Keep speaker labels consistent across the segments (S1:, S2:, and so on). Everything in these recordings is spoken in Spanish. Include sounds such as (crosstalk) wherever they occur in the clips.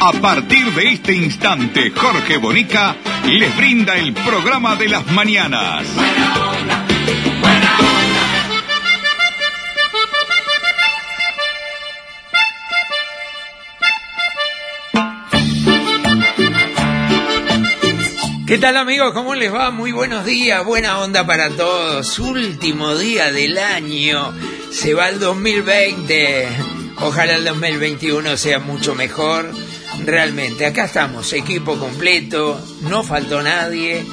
S1: A partir de este instante, Jorge Bonica les brinda el programa de las mañanas.
S2: Buena onda, buena onda.
S3: ¿Qué tal amigos? ¿Cómo les va? Muy buenos días, buena onda para todos. Último día del año, se va el 2020. Ojalá el 2021 sea mucho mejor. Realmente, acá estamos, equipo completo, no faltó nadie,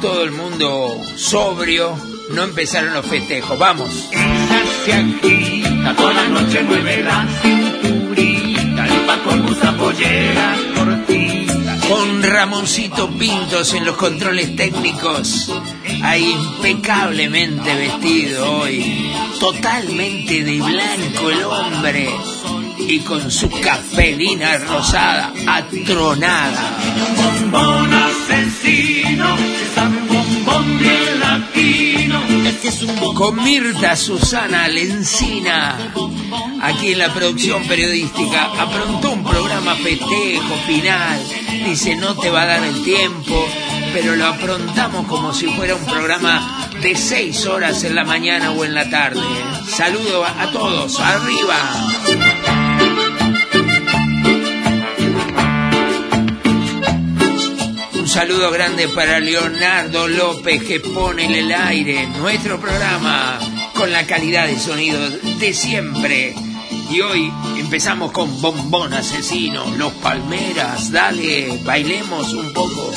S3: todo el mundo sobrio, no empezaron los festejos. Vamos.
S2: Ella se agita, toda la noche mueve la cinturita, el con usa pollera cortita.
S3: Con Ramoncito Pintos en los controles técnicos, ahí impecablemente vestido hoy, totalmente de blanco el hombre y con su cafelina rosada atronada.
S2: Bombón asesino, bombón bien latino.
S3: Con Mirta Susana Lencina, aquí en la producción periodística, aprontó un programa festejo final. Dice, no te va a dar el tiempo, pero lo aprontamos como si fuera un programa de seis horas en la mañana o en la tarde. Saludo a a todos, arriba. Saludo grande para Leonardo López que pone en el aire nuestro programa con la calidad de sonido de siempre. Y hoy empezamos con Bombón Asesino, Los Palmeras, dale, bailemos un poco.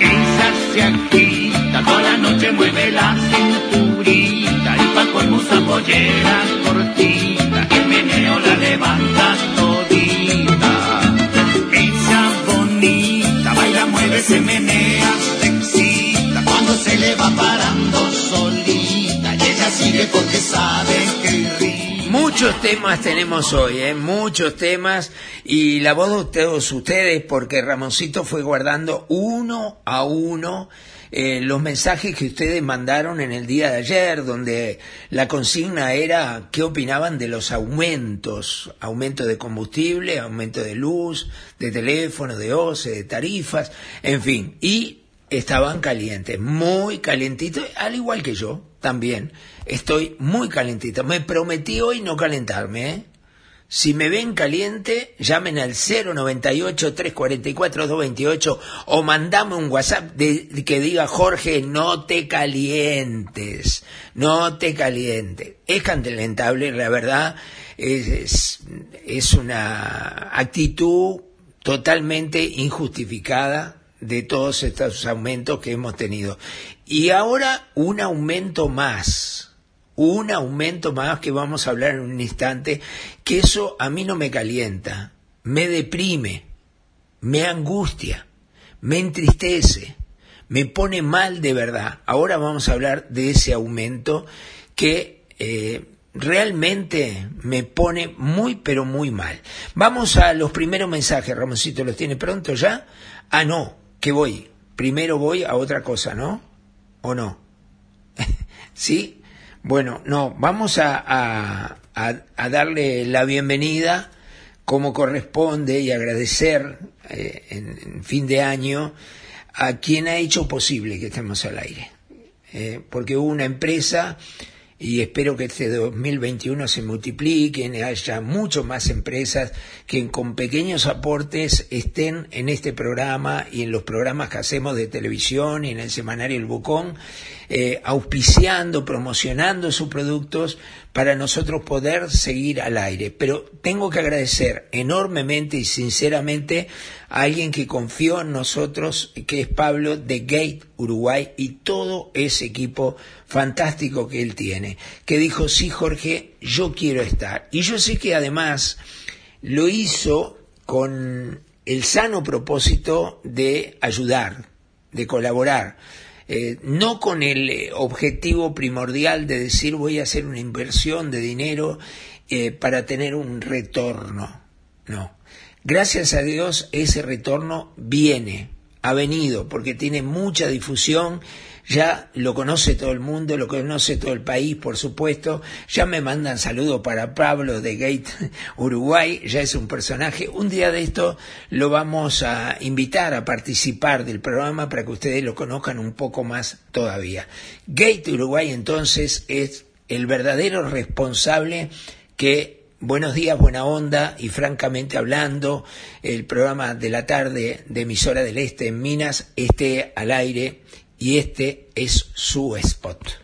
S2: Ella se agita, toda la noche mueve la cinturita, el pan con cortita, el meneo la levanta se menea, se excita, cuando se le va parando solita, y ella sigue porque sabe que ríe.
S3: Muchos temas tenemos hoy, ¿eh? muchos temas, y la voz de todos ustedes, porque Ramoncito fue guardando uno a uno eh, los mensajes que ustedes mandaron en el día de ayer, donde la consigna era qué opinaban de los aumentos, aumento de combustible, aumento de luz, de teléfono, de OCE, de tarifas, en fin, y estaban calientes, muy calientitos, al igual que yo también. Estoy muy calentito. Me prometí hoy no calentarme, ¿eh? Si me ven caliente, llamen al 098-344-228 o mandame un WhatsApp de, que diga Jorge, no te calientes, no te calientes. Es calentable, la verdad, es, es una actitud totalmente injustificada de todos estos aumentos que hemos tenido. Y ahora un aumento más, un aumento más que vamos a hablar en un instante, que eso a mí no me calienta, me deprime, me angustia, me entristece, me pone mal de verdad. Ahora vamos a hablar de ese aumento que eh, realmente me pone muy pero muy mal. Vamos a los primeros mensajes, Ramoncito, ¿los tiene pronto ya? Ah, no, que voy. Primero voy a otra cosa, ¿no? ¿O no? (laughs) ¿Sí? Bueno, no, vamos a, a, a, darle la bienvenida como corresponde y agradecer eh, en, en, fin de año a quien ha hecho posible que estemos al aire. Eh, porque hubo una empresa y espero que este 2021 se multipliquen, haya mucho más empresas que con pequeños aportes estén en este programa y en los programas que hacemos de televisión y en el semanario El Bucón, eh, auspiciando, promocionando sus productos para nosotros poder seguir al aire. Pero tengo que agradecer enormemente y sinceramente a alguien que confió en nosotros, que es Pablo de Gate Uruguay y todo ese equipo fantástico que él tiene, que dijo, sí Jorge, yo quiero estar. Y yo sé que además lo hizo con el sano propósito de ayudar, de colaborar. Eh, no con el eh, objetivo primordial de decir voy a hacer una inversión de dinero eh, para tener un retorno. No. Gracias a Dios ese retorno viene, ha venido, porque tiene mucha difusión ya lo conoce todo el mundo, lo conoce todo el país, por supuesto, ya me mandan saludos para Pablo de Gate (laughs) Uruguay, ya es un personaje, un día de esto lo vamos a invitar a participar del programa para que ustedes lo conozcan un poco más todavía. Gate Uruguay entonces es el verdadero responsable que Buenos días, buena onda y francamente hablando, el programa de la tarde de emisora del Este en Minas esté al aire y este es su spot.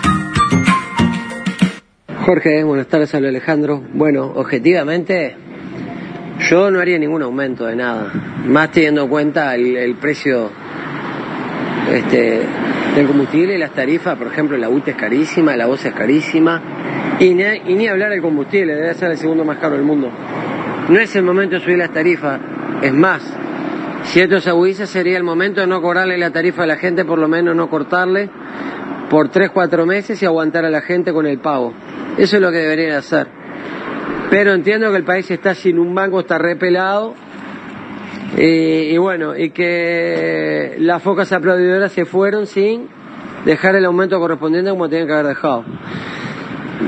S4: Jorge, buenas tardes, hablo Alejandro. Bueno, objetivamente, yo no haría ningún aumento de nada, más teniendo en cuenta el, precio este, del combustible y las tarifas, por ejemplo, la UTE es carísima, la voz es carísima, y ni, y ni hablar del combustible, debe ser el segundo más caro del mundo. No es el momento de subir las tarifas, es más, si esto se agudiza sería el momento de no cobrarle la tarifa a la gente, por lo menos no cortarle por 3, 4 meses y aguantar a la gente con el pago. Eso es lo que deberían hacer. Pero entiendo que el país está sin un banco, está repelado. Y, bueno, y que las focas aplaudidoras se fueron sin dejar el aumento correspondiente como tenían que haber dejado.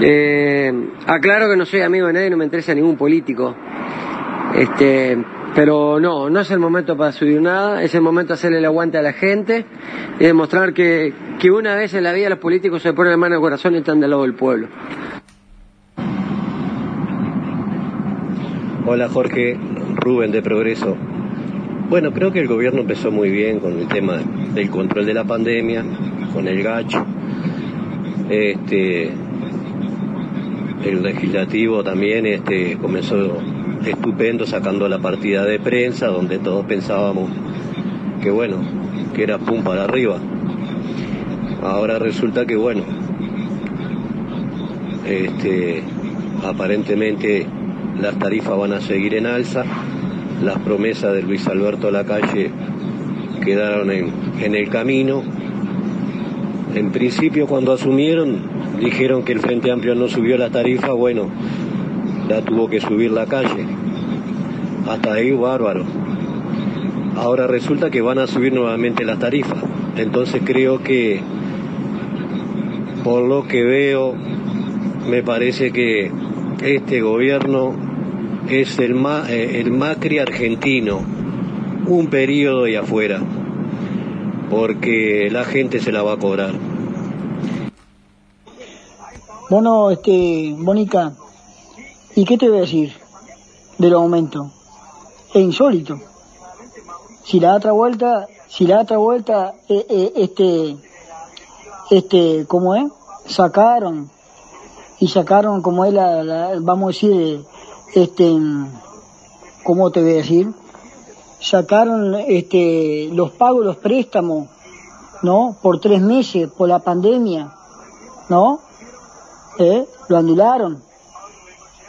S4: Eh, aclaro que no soy amigo de nadie, no me interesa ningún político. Este, pero no, no es el momento para subir nada, es el momento de hacerle el aguante a la gente y demostrar que, que una vez en la vida los políticos se ponen la mano al corazón y están del lado del pueblo.
S5: Hola Jorge, Rubén de Progreso. Bueno, creo que el gobierno empezó muy bien con el tema del control de la pandemia, con el gacho. Este, el legislativo también este, comenzó estupendo sacando la partida de prensa donde todos pensábamos que bueno, que era pum para arriba. Ahora resulta que bueno, este, aparentemente las tarifas van a seguir en alza, las promesas de Luis Alberto Lacalle quedaron en, en el camino. En principio cuando asumieron dijeron que el Frente Amplio no subió la tarifa, bueno, ya tuvo que subir la calle. Hasta ahí bárbaro. Ahora resulta que van a subir nuevamente las tarifas. Entonces creo que, por lo que veo, me parece que este gobierno es el, eh, el Macri argentino, un periodo y afuera, porque la gente se la va a cobrar.
S6: Bueno, este, Mónica, ¿Y qué te voy a decir del aumento? Es insólito. Si la otra vuelta, si la otra vuelta, eh, eh, este, este, ¿cómo es? Sacaron y sacaron como es la, vamos a decir, este, ¿cómo te voy a decir? Sacaron este, los pagos, los préstamos, ¿no? Por tres meses, por la pandemia, ¿no? ¿Eh? Lo anularon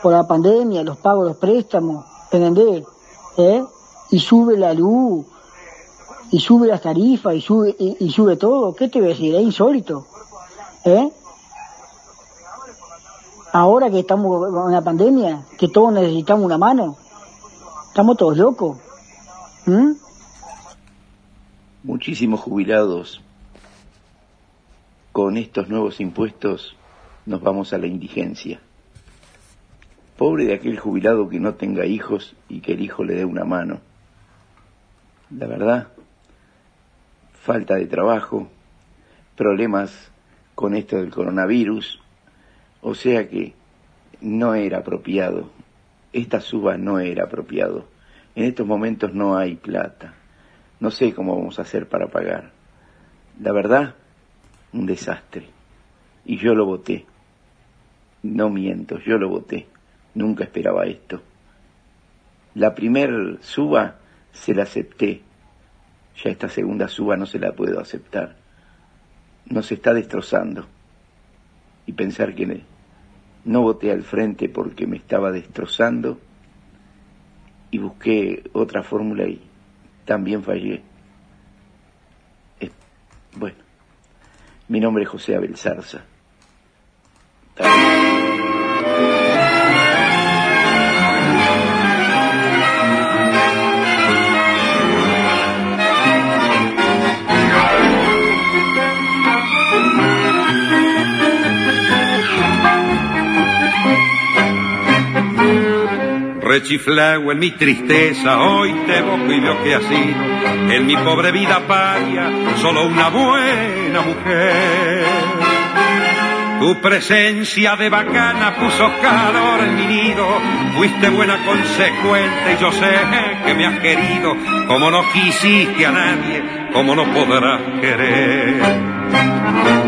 S6: por la pandemia, los pagos, los préstamos, ¿entendés? ¿Eh? Y sube la luz, y sube las tarifas, y sube, y, sube todo. ¿Qué te voy a decir? Es insólito. ¿Eh? Ahora que estamos en la pandemia, que todos necesitamos una mano, estamos todos locos. ¿Mm?
S7: Muchísimos jubilados con estos nuevos impuestos nos vamos a la indigencia. Pobre de aquel jubilado que no tenga hijos y que el hijo le dé una mano. La verdad, falta de trabajo, problemas con esto del coronavirus, o sea que no era apropiado, esta suba no era apropiado. En estos momentos no hay plata, no sé cómo vamos a hacer para pagar. La verdad un desastre. Y yo lo voté. No miento, yo lo voté. Nunca esperaba esto. La primer suba se la acepté. Ya esta segunda suba no se la puedo aceptar. Nos está destrozando. Y pensar que no voté al frente porque me estaba destrozando y busqué otra fórmula y también fallé. bueno, mi nombre es José Abel Zarza.
S8: Rechiflao en mi tristeza, hoy te boco y veo que ha en mi pobre vida paria solo una buena mujer. Tu presencia de bacana puso calor en mi nido, fuiste buena consecuente y yo sé que me has querido, como no quisiste a nadie, como no podrás querer.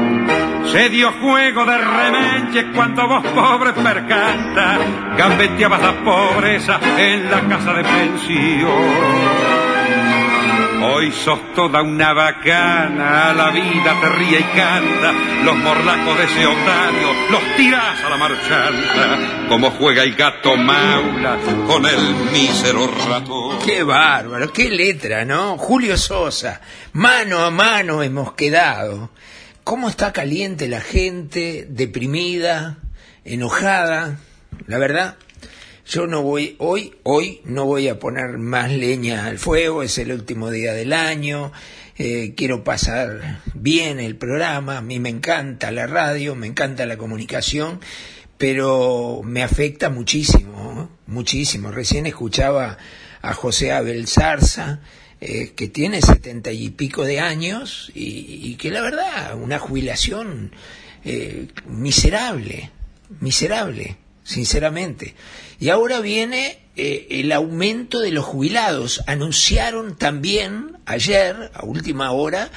S8: Se dio juego de remenche cuando vos pobre percanta gambeteabas la pobreza en la casa de pensión. Hoy sos toda una bacana, la vida te ríe y canta, los morlacos de ese otario los tirás a la marchanta, como juega el gato maula con el mísero ratón.
S3: Qué bárbaro, qué letra, ¿no? Julio Sosa, mano a mano hemos quedado cómo está caliente la gente, deprimida, enojada. La verdad, yo no voy, hoy, hoy no voy a poner más leña al fuego, es el último día del año, eh, quiero pasar bien el programa, a mí me encanta la radio, me encanta la comunicación, pero me afecta muchísimo, muchísimo. Recién escuchaba a José Abel Zarza, eh, que tiene setenta y pico de años y, que la verdad, una jubilación eh, miserable, miserable, sinceramente. Y ahora viene eh, el aumento de los jubilados. Anunciaron también ayer, a última hora,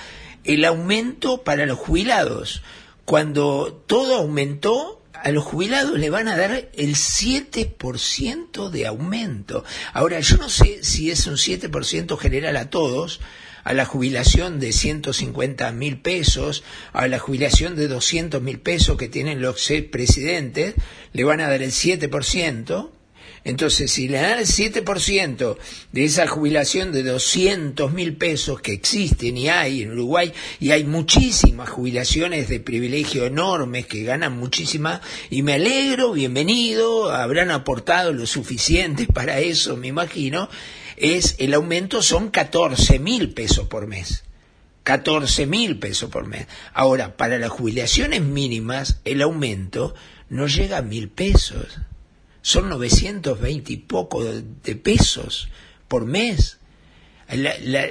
S3: el aumento para los jubilados. Cuando todo aumentó, a los jubilados le van a dar el 7% de aumento. Ahora, yo no sé si es un 7% general a todos, a la jubilación de 150 mil pesos, a la jubilación de 200 mil pesos que tienen los presidentes, le van a dar el 7%, entonces, si le dan el 7% de esa jubilación de 200 mil pesos que existen y hay en Uruguay, y hay muchísimas jubilaciones de privilegio enormes que ganan muchísima, y me alegro, bienvenido, habrán aportado lo suficiente (laughs) para eso, me imagino, es el aumento son 14 mil pesos por mes. 14 mil pesos por mes. Ahora, para las jubilaciones mínimas, el aumento no llega a mil pesos son 920 y poco de, pesos por mes.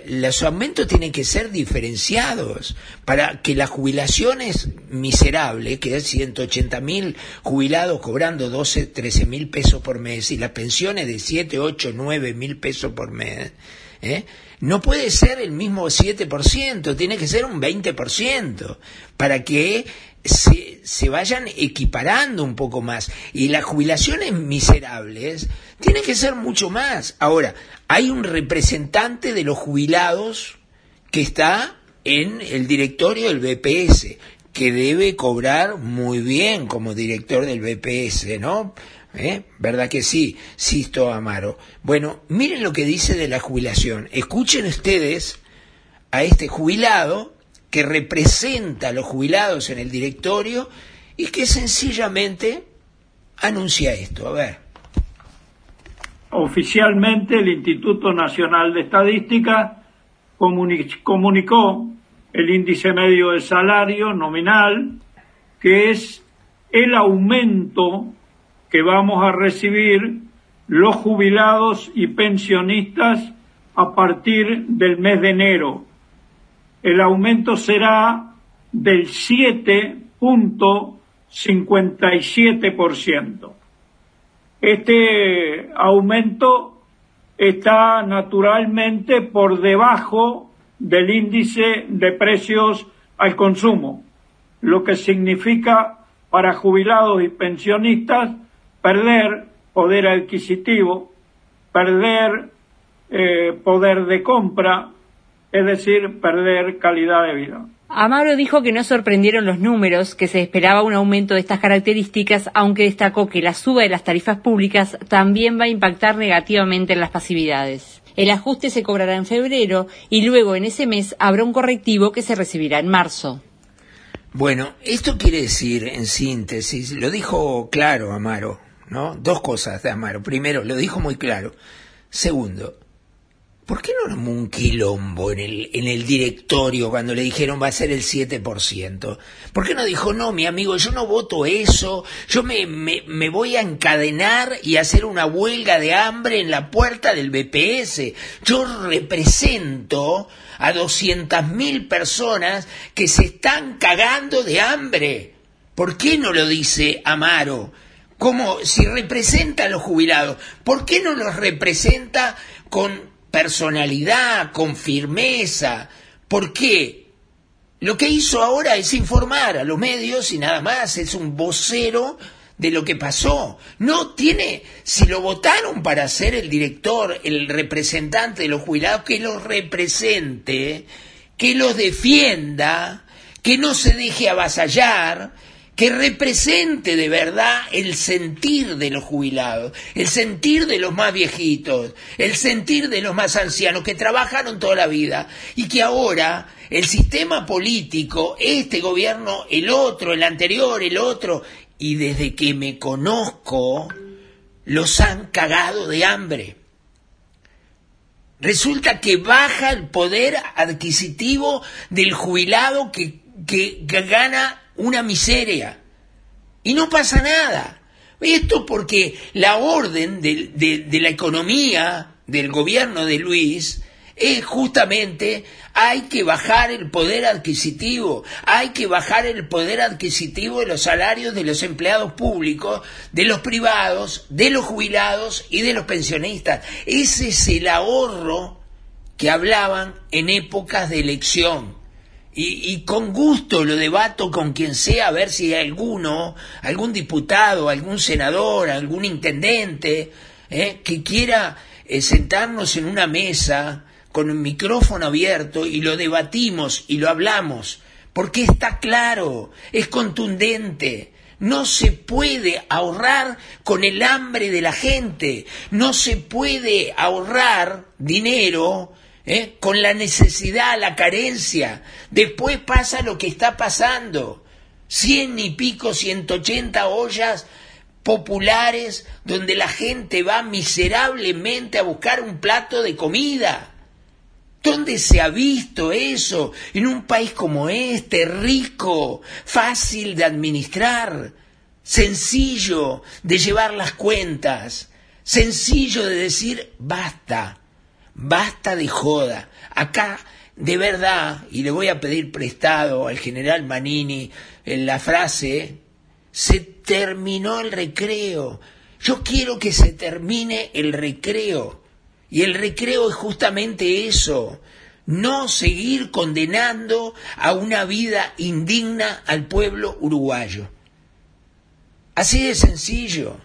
S3: los aumentos tienen que ser diferenciados para que las jubilaciones miserables, que es 180 mil jubilados cobrando 12, 13 mil pesos por mes y las pensiones de 7, 8, 9 mil pesos por mes, ¿eh? no puede ser el mismo 7%, tiene que ser un 20%, para que se, se, vayan equiparando un poco más. Y las jubilaciones miserables tienen que ser mucho más. Ahora, hay un representante de los jubilados que está en el directorio del BPS, que debe cobrar muy bien como director del BPS, ¿no? ¿Eh? ¿Verdad que sí, Sisto Amaro? Bueno, miren lo que dice de la jubilación. Escuchen ustedes a este jubilado que representa a los jubilados en el directorio y que sencillamente anuncia esto. A ver.
S9: Oficialmente el Instituto Nacional de Estadística comunicó el índice medio de salario nominal, que es el aumento que vamos a recibir los jubilados y pensionistas a partir del mes de enero el aumento será del 7.57%. Este aumento está naturalmente por debajo del índice de precios al consumo, lo que significa para jubilados y pensionistas perder poder adquisitivo, perder eh, poder de compra, es decir, perder calidad de vida.
S10: Amaro dijo que no sorprendieron los números, que se esperaba un aumento de estas características, aunque destacó que la suba de las tarifas públicas también va a impactar negativamente en las pasividades. El ajuste se cobrará en febrero y luego en ese mes habrá un correctivo que se recibirá en marzo.
S3: Bueno, esto quiere decir, en síntesis, lo dijo claro Amaro, ¿no? Dos cosas de Amaro. Primero, lo dijo muy claro. Segundo, ¿Por qué no armó un quilombo en el, en el directorio cuando le dijeron va a ser el 7%? ¿Por qué no dijo, no, mi amigo, yo no voto eso, yo me, me, me voy a encadenar y hacer una huelga de hambre en la puerta del BPS? Yo represento a 200.000 personas que se están cagando de hambre. ¿Por qué no lo dice Amaro? Como si representa a los jubilados, ¿por qué no los representa con personalidad, con firmeza. ¿Por qué? Lo que hizo ahora es informar a los medios y nada más, es un vocero de lo que pasó. No tiene, si lo votaron para ser el director, el representante de los jubilados, que los represente, que los defienda, que no se deje avasallar, que represente de verdad el sentir de los jubilados, el sentir de los más viejitos, el sentir de los más ancianos que trabajaron toda la vida y que ahora el sistema político, este gobierno, el otro, el anterior, el otro, y desde que me conozco, los han cagado de hambre. Resulta que baja el poder adquisitivo del jubilado que, que, gana una miseria. Y no pasa nada. Esto porque la orden de, la economía del gobierno de Luis es justamente hay que bajar el poder adquisitivo, hay que bajar el poder adquisitivo de los salarios de los empleados públicos, de los privados, de los jubilados y de los pensionistas. Ese es el ahorro que hablaban en épocas de elección y, con gusto lo debato con quien sea a ver si hay alguno, algún diputado, algún senador, algún intendente, eh, que quiera eh, sentarnos en una mesa con un micrófono abierto y lo debatimos y lo hablamos, porque está claro, es contundente. No se puede ahorrar con el hambre de la gente, no se puede ahorrar dinero ¿eh? con la necesidad, la carencia. Después pasa lo que está pasando. Cien y pico, ciento ochenta ollas populares donde la gente va miserablemente a buscar un plato de comida. ¿Dónde se ha visto eso? En un país como este, rico, fácil de administrar, sencillo de llevar las cuentas, sencillo de decir basta, Basta de joda. Acá, de verdad, y le voy a pedir prestado al general Manini en la frase, se terminó el recreo. Yo quiero que se termine el recreo. Y el recreo es justamente eso, no seguir condenando a una vida indigna al pueblo uruguayo. Así de sencillo.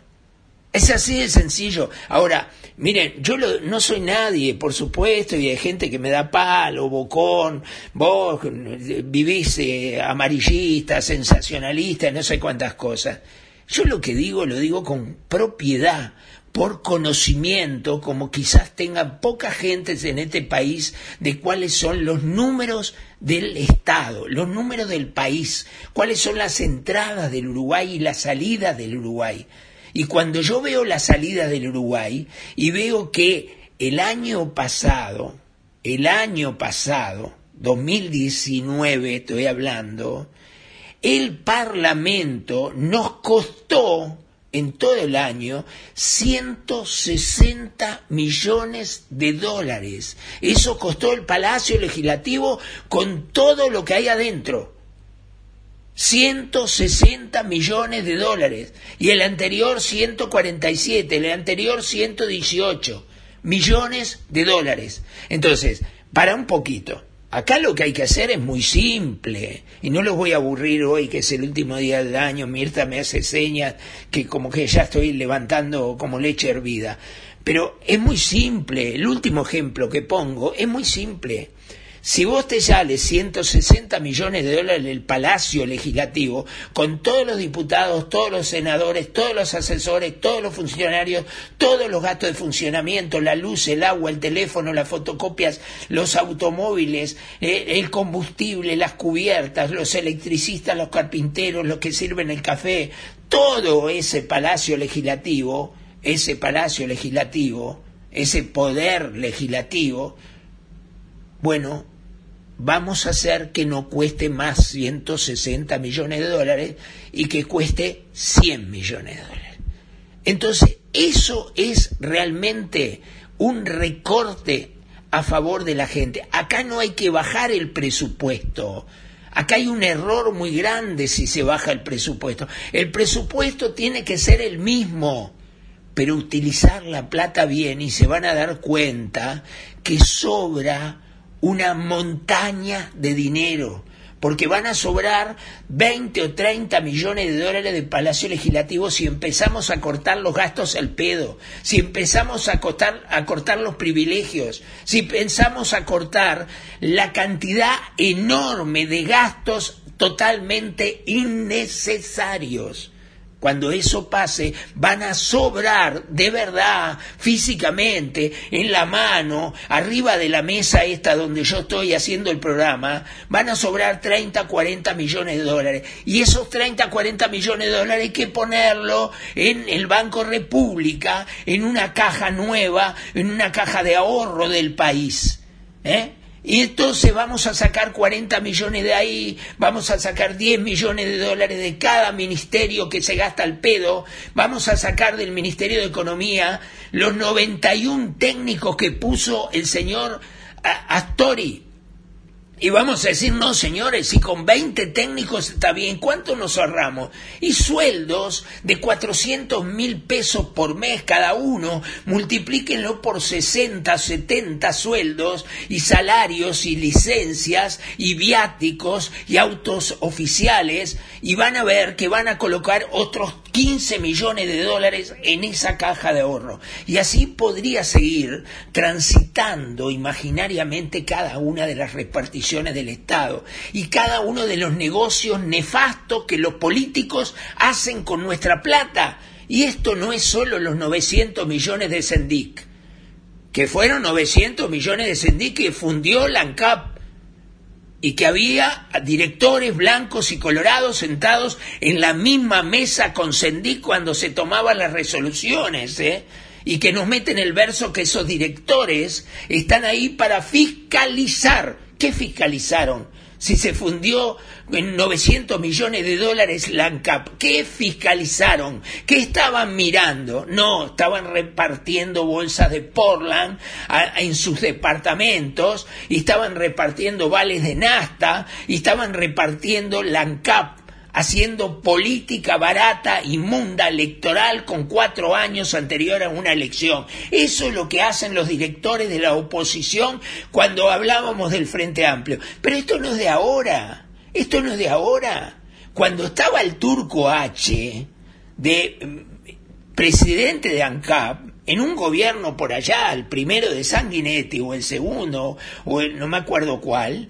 S3: Es así de sencillo. Ahora, miren, yo no soy nadie, por supuesto, y hay gente que me da palo, bocón, vos vivís eh, amarillista, sensacionalista, no sé cuántas cosas. Yo lo que digo lo digo con propiedad, por conocimiento, como quizás tenga poca gente en este país, de cuáles son los números del Estado, los números del país, cuáles son las entradas del Uruguay y las salidas del Uruguay. Y cuando yo veo la salida del Uruguay y veo que el año pasado, el año pasado, 2019 estoy hablando, el Parlamento nos costó en todo el año 160 millones de dólares. Eso costó el Palacio Legislativo con todo lo que hay adentro. 160 millones de dólares y el anterior 147, el anterior 118 millones de dólares. Entonces, para un poquito, Acá lo que hay que hacer es muy simple, y no los voy a aburrir hoy, que es el último día del año, Mirta me hace señas que como que ya estoy levantando como leche hervida. Pero es muy simple, el último ejemplo que pongo es muy simple. Si vos te sales 160 millones de dólares del Palacio Legislativo, con todos los diputados, todos los senadores, todos los asesores, todos los funcionarios, todos los gastos de funcionamiento, la luz, el agua, el teléfono, las fotocopias, los automóviles, eh, el combustible, las cubiertas, los electricistas, los carpinteros, los que sirven el café, todo ese Palacio Legislativo, ese Palacio Legislativo, ese poder legislativo, bueno, vamos a hacer que no cueste más 160 millones de dólares y que cueste 100 millones de dólares. Entonces, eso es realmente un recorte a favor de la gente. Acá no hay que bajar el presupuesto. Acá hay un error muy grande si se baja el presupuesto. El presupuesto tiene que ser el mismo, pero utilizar la plata bien y se van a dar cuenta que sobra una montaña de dinero, porque van a sobrar 20 o 30 millones de dólares de Palacio Legislativo si empezamos a cortar los gastos al pedo, si empezamos a cortar, a cortar los privilegios, si pensamos a cortar la cantidad enorme de gastos totalmente innecesarios. Cuando eso pase, van a sobrar de verdad, físicamente, en la mano, arriba de la mesa esta donde yo estoy haciendo el programa, van a sobrar 30, 40 millones de dólares. Y esos 30, 40 millones de dólares hay que ponerlo en el Banco República, en una caja nueva, en una caja de ahorro del país. ¿Eh? Y entonces vamos a sacar 40 millones de ahí, vamos a sacar 10 millones de dólares de cada ministerio que se gasta al pedo, vamos a sacar del Ministerio de Economía los 91 técnicos que puso el señor Astori y vamos a decir, no, señores, si con 20 técnicos está bien, ¿cuánto nos ahorramos? Y sueldos de 400 mil pesos por mes cada uno, multiplíquenlo por 60, 70 sueldos y salarios y licencias y viáticos y autos oficiales y van a ver que van a colocar otros 15 millones de dólares en esa caja de ahorro. Y así podría seguir transitando imaginariamente cada una de las reparticiones del Estado y cada uno de los negocios nefastos que los políticos hacen con nuestra plata. Y esto no es solo los 900 millones de Sendic, que fueron 900 millones de Sendic que fundió la ANCAP y que había directores blancos y colorados sentados en la misma mesa con Sendic cuando se tomaban las resoluciones, ¿eh? y que nos meten el verso que esos directores están ahí para fiscalizar. ¿Qué fiscalizaron? si se fundió en 900 millones de dólares la ¿qué fiscalizaron? ¿Qué estaban mirando? No, estaban repartiendo bolsas de Portland en sus departamentos, y estaban repartiendo vales de Nasta, y estaban repartiendo la haciendo política barata, inmunda, electoral con cuatro años anterior a una elección. Eso es lo que hacen los directores de la oposición cuando hablábamos del Frente Amplio. Pero esto no es de ahora, esto no es de ahora. Cuando estaba el turco H de mm, presidente de ANCAP, en un gobierno por allá, el primero de Sanguinetti o el segundo, o no me acuerdo cuál,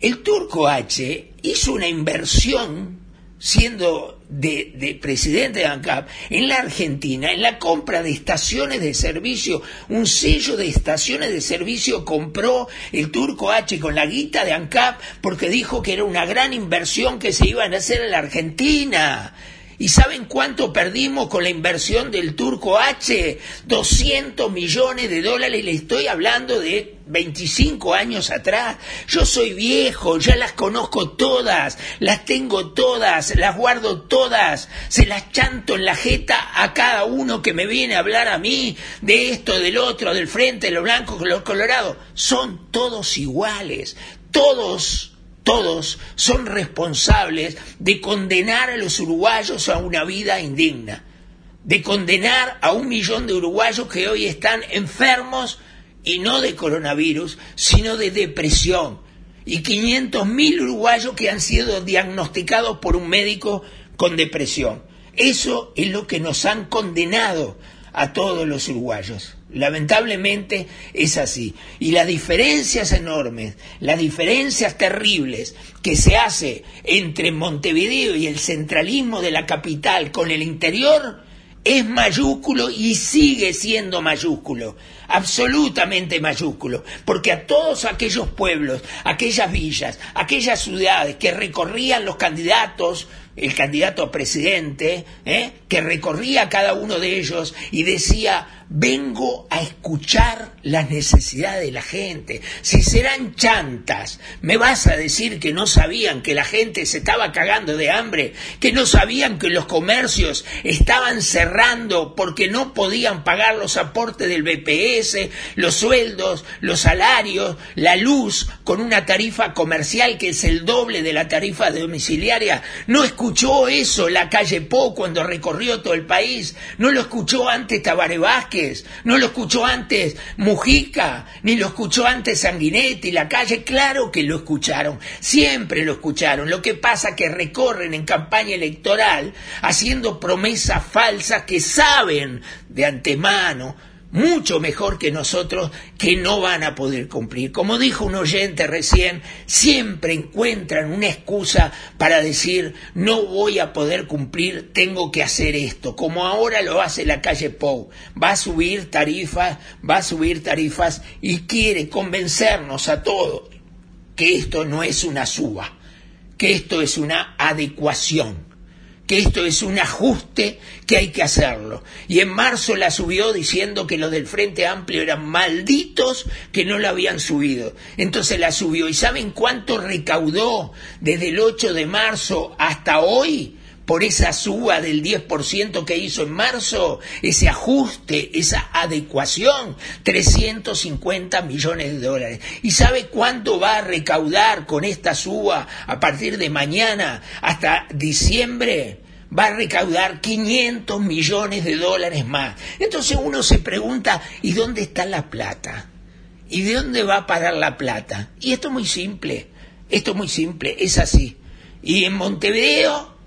S3: el turco H hizo una inversión siendo de, presidente de ANCAP en la Argentina, en la compra de estaciones de servicio, un sello de estaciones de servicio compró el Turco H con la guita de ANCAP porque dijo que era una gran inversión que se iban a hacer en la Argentina. ¿Y saben cuánto perdimos con la inversión del Turco H? 200 millones de dólares, le estoy hablando de 25 años atrás. Yo soy viejo, ya las conozco todas, las tengo todas, las guardo todas, se las chanto en la jeta a cada uno que me viene a hablar a mí de esto, del otro, del frente, de los blancos, de los colorados. Son todos iguales, todos todos son responsables de condenar a los uruguayos a una vida indigna, de condenar a un millón de uruguayos que hoy están enfermos y no de coronavirus, sino de depresión. y 500.000 uruguayos que han sido diagnosticados por un médico con depresión. Eso es lo que nos han condenado a todos los uruguayos. Lamentablemente es así. Y las diferencias enormes, las diferencias terribles que se hace entre Montevideo y el centralismo de la capital con el interior es mayúsculo y sigue siendo mayúsculo, absolutamente mayúsculo, porque a todos aquellos pueblos, aquellas villas, aquellas ciudades que recorrían los candidatos el candidato a presidente, ¿eh? que recorría cada uno de ellos y decía, vengo a escuchar las necesidades de la gente. Si serán chantas, me vas a decir que no sabían que la gente se estaba cagando de hambre, que no sabían que los comercios estaban cerrando porque no podían pagar los aportes del BPS, los sueldos, los salarios, la luz, con una tarifa comercial que es el doble de la tarifa domiciliaria. No escuchó eso la calle Po cuando recorrió todo el país, no lo escuchó antes Tabaré Vázquez, no lo escuchó antes Mujica, ni lo escuchó antes Sanguinetti, la calle, claro que lo escucharon, siempre lo escucharon. Lo que pasa que recorren en campaña electoral haciendo promesas falsas que saben de antemano mucho mejor que nosotros que no van a poder cumplir. Como dijo un oyente recién, siempre encuentran una excusa para decir no voy a poder cumplir, tengo que hacer esto, como ahora lo hace la calle Pou. Va a subir tarifas, va a subir tarifas y quiere convencernos a todos que esto no es una suba, que esto es una adecuación que esto es un ajuste que hay que hacerlo. Y en marzo la subió diciendo que los del Frente Amplio eran malditos que no la habían subido. Entonces la subió. ¿Y saben cuánto recaudó desde el 8 de marzo hasta hoy? Por esa suba del 10% que hizo en marzo, ese ajuste, esa adecuación, 350 millones de dólares. ¿Y sabe cuánto va a recaudar con esta suba a partir de mañana hasta diciembre? va a recaudar 500 millones de dólares más. Entonces uno se pregunta, ¿y dónde está la plata? ¿Y de dónde va a pagar la plata? Y esto es muy simple, esto es muy simple, es así. Y en Montevideo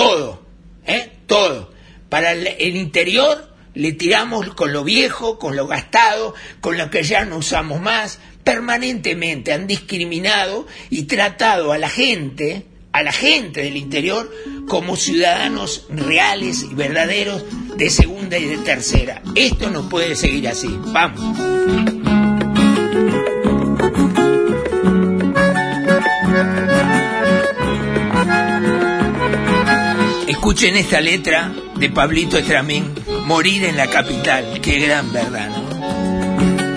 S3: todo, ¿eh? Todo. Para el, interior le tiramos con lo viejo, con lo gastado, con lo que ya no usamos más. Permanentemente han discriminado y tratado a la gente, a la gente del interior, como ciudadanos reales y verdaderos de segunda y de tercera. Esto no puede seguir así. Vamos. Escuchen esta letra de Pablito Estramín, Morir en la capital. Qué gran verdad, ¿no?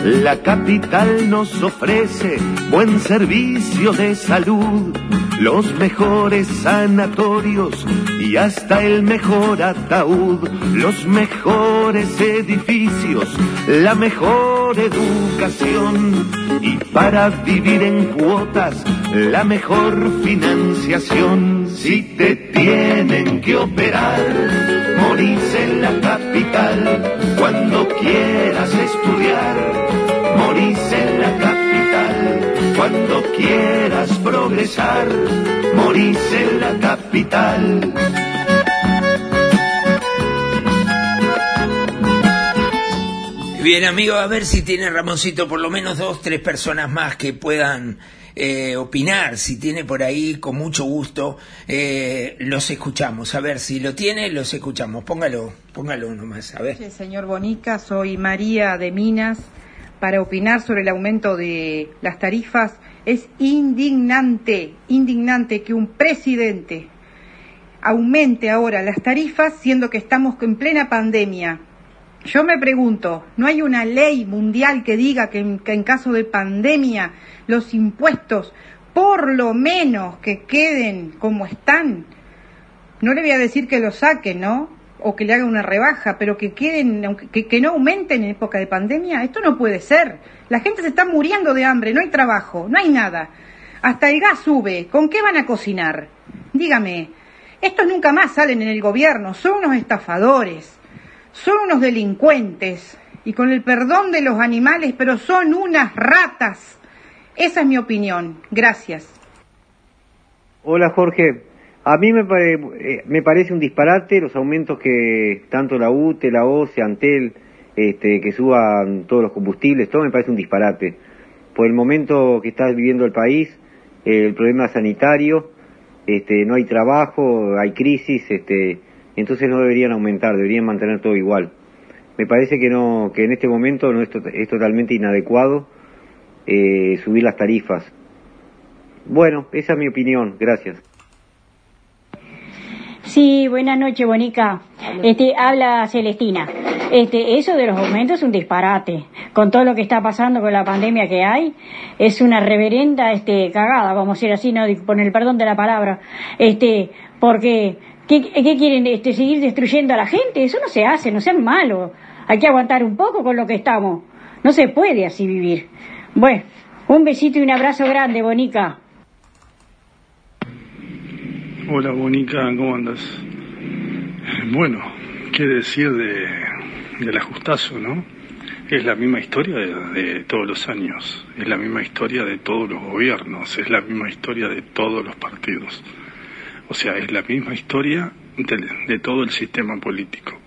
S11: La capital nos ofrece buen servicio de salud, los mejores sanatorios y hasta el mejor ataúd, los mejores edificios, la mejor educación y para vivir en cuotas, la mejor financiación. Si te tienen que operar, morís en la capital. Cuando quieras estudiar, morís en la capital. Cuando quieras progresar, morís en la capital.
S3: Bien, amigo, a ver si tiene Ramoncito por lo menos dos, tres personas más que puedan eh, opinar, si tiene por ahí, con mucho gusto, eh, los escuchamos. A ver, si lo tiene, los escuchamos. Póngalo, póngalo nomás, a ver.
S12: señor Bonica, soy María de Minas. Para opinar sobre el aumento de las tarifas, es indignante, indignante que un presidente aumente ahora las tarifas siendo que estamos en plena pandemia. Yo me pregunto, ¿no hay una ley mundial que diga que en caso de pandemia los impuestos, por lo menos que queden como están. No le voy a decir que los saquen, ¿no? O que le haga una rebaja, pero que queden, que, que no aumenten en época de pandemia. Esto no puede ser. La gente se está muriendo de hambre, no hay trabajo, no hay nada. Hasta el gas sube. ¿Con qué van a cocinar? Dígame, estos nunca más salen en el gobierno, son unos estafadores, son unos delincuentes, y con el perdón de los animales, pero son unas ratas Esa es mi opinión. Gracias.
S13: Hola Jorge, a mí me, eh, me parece un disparate los aumentos que tanto la UTE, la OCE, Antel, este, que suban todos los combustibles, todo me parece un disparate. Por el momento que está viviendo el país, el problema sanitario, este, no hay trabajo, hay crisis, este, entonces no deberían aumentar, deberían mantener todo igual. Me parece que no, que en este momento no es, es totalmente inadecuado eh, subir las tarifas. Bueno, esa es mi opinión, gracias.
S14: Sí, buenas noches, Bonica. Este, habla Celestina. Este, eso de los aumentos es un disparate. Con todo lo que está pasando con la pandemia que hay, es una reverenda este, cagada, vamos a decir así, no con el perdón de la palabra. Este, porque, ¿qué, qué quieren? Este, ¿Seguir destruyendo a la gente? Eso no se hace, no sean malos. Hay que aguantar un poco con lo que estamos. No se puede así vivir. Bueno, un besito y un abrazo grande, Bonica.
S15: Hola, Bonica, ¿cómo andas? Bueno, qué decir de, del ajustazo, ¿no? Es la misma historia de, todos los años, es la misma historia de todos los gobiernos, es la misma historia de todos los partidos. O sea, es la misma historia de, todo el sistema político.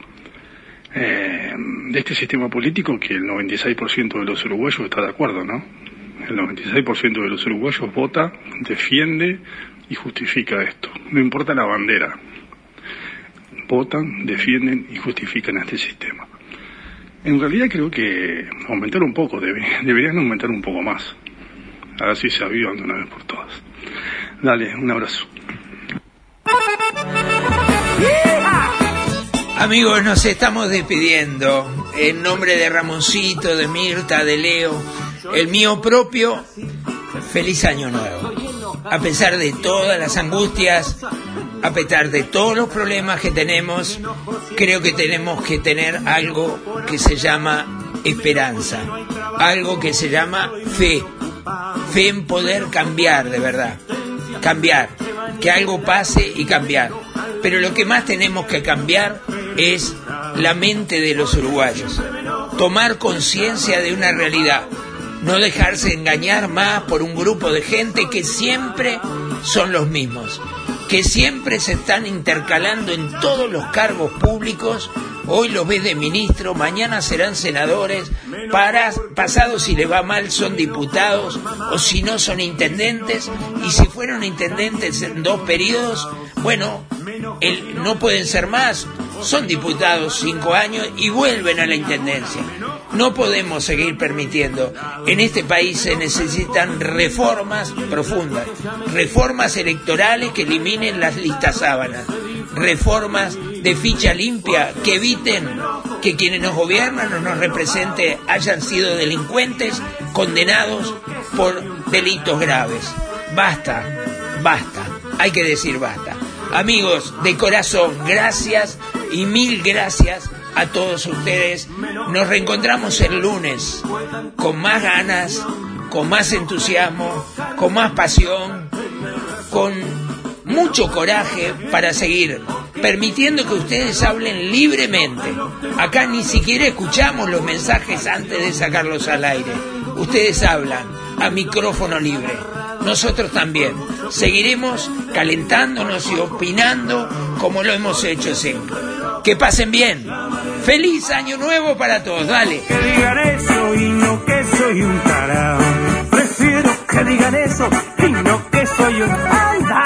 S15: Eh, de este sistema político que el 96% de los uruguayos está de acuerdo, ¿no? El 96% de los uruguayos vota, defiende y justifica esto. No importa la bandera, votan, defienden y justifican este sistema. En realidad creo que aumentar un poco, deberían aumentar un poco más. A ver si se avivan de una vez por todas. Dale, un abrazo.
S3: Amigos, nos estamos despidiendo. En nombre de Ramoncito, de Mirta, de Leo, el mío propio, feliz año nuevo. A pesar de todas las angustias, a pesar de todos los problemas que tenemos, creo que tenemos que tener algo que se llama esperanza, algo que se llama fe, fe en poder cambiar de verdad, cambiar, que algo pase y cambiar. Pero lo que más tenemos que cambiar es la mente de los uruguayos, tomar conciencia de una realidad, no dejarse engañar más por un grupo de gente que siempre son los mismos que siempre se están intercalando en todos los cargos públicos. Hoy los ves de ministro, mañana serán senadores, para, pasado si le va mal son diputados o si no son intendentes y si fueron intendentes en dos periodos, bueno, el, no pueden ser más, son diputados cinco años y vuelven a la intendencia. No podemos seguir permitiendo. En este país se necesitan reformas profundas, reformas electorales que eliminen las listas sábanas, reformas de ficha limpia que eviten que quienes nos gobiernan o nos representen hayan sido delincuentes condenados por delitos graves. Basta, basta, hay que decir basta. Amigos, de corazón, gracias y mil gracias a todos ustedes. Nos reencontramos el lunes con más ganas, con más entusiasmo, con más pasión, con mucho coraje para seguir permitiendo que ustedes hablen libremente. Acá ni siquiera escuchamos los mensajes antes de sacarlos al aire. Ustedes hablan a micrófono libre. Nosotros también. Seguiremos calentándonos y opinando como lo hemos hecho siempre. Que pasen bien. Feliz año nuevo para todos. Dale.
S11: Que digan eso y no que soy un. Prefiero que digan eso y no que soy un andala.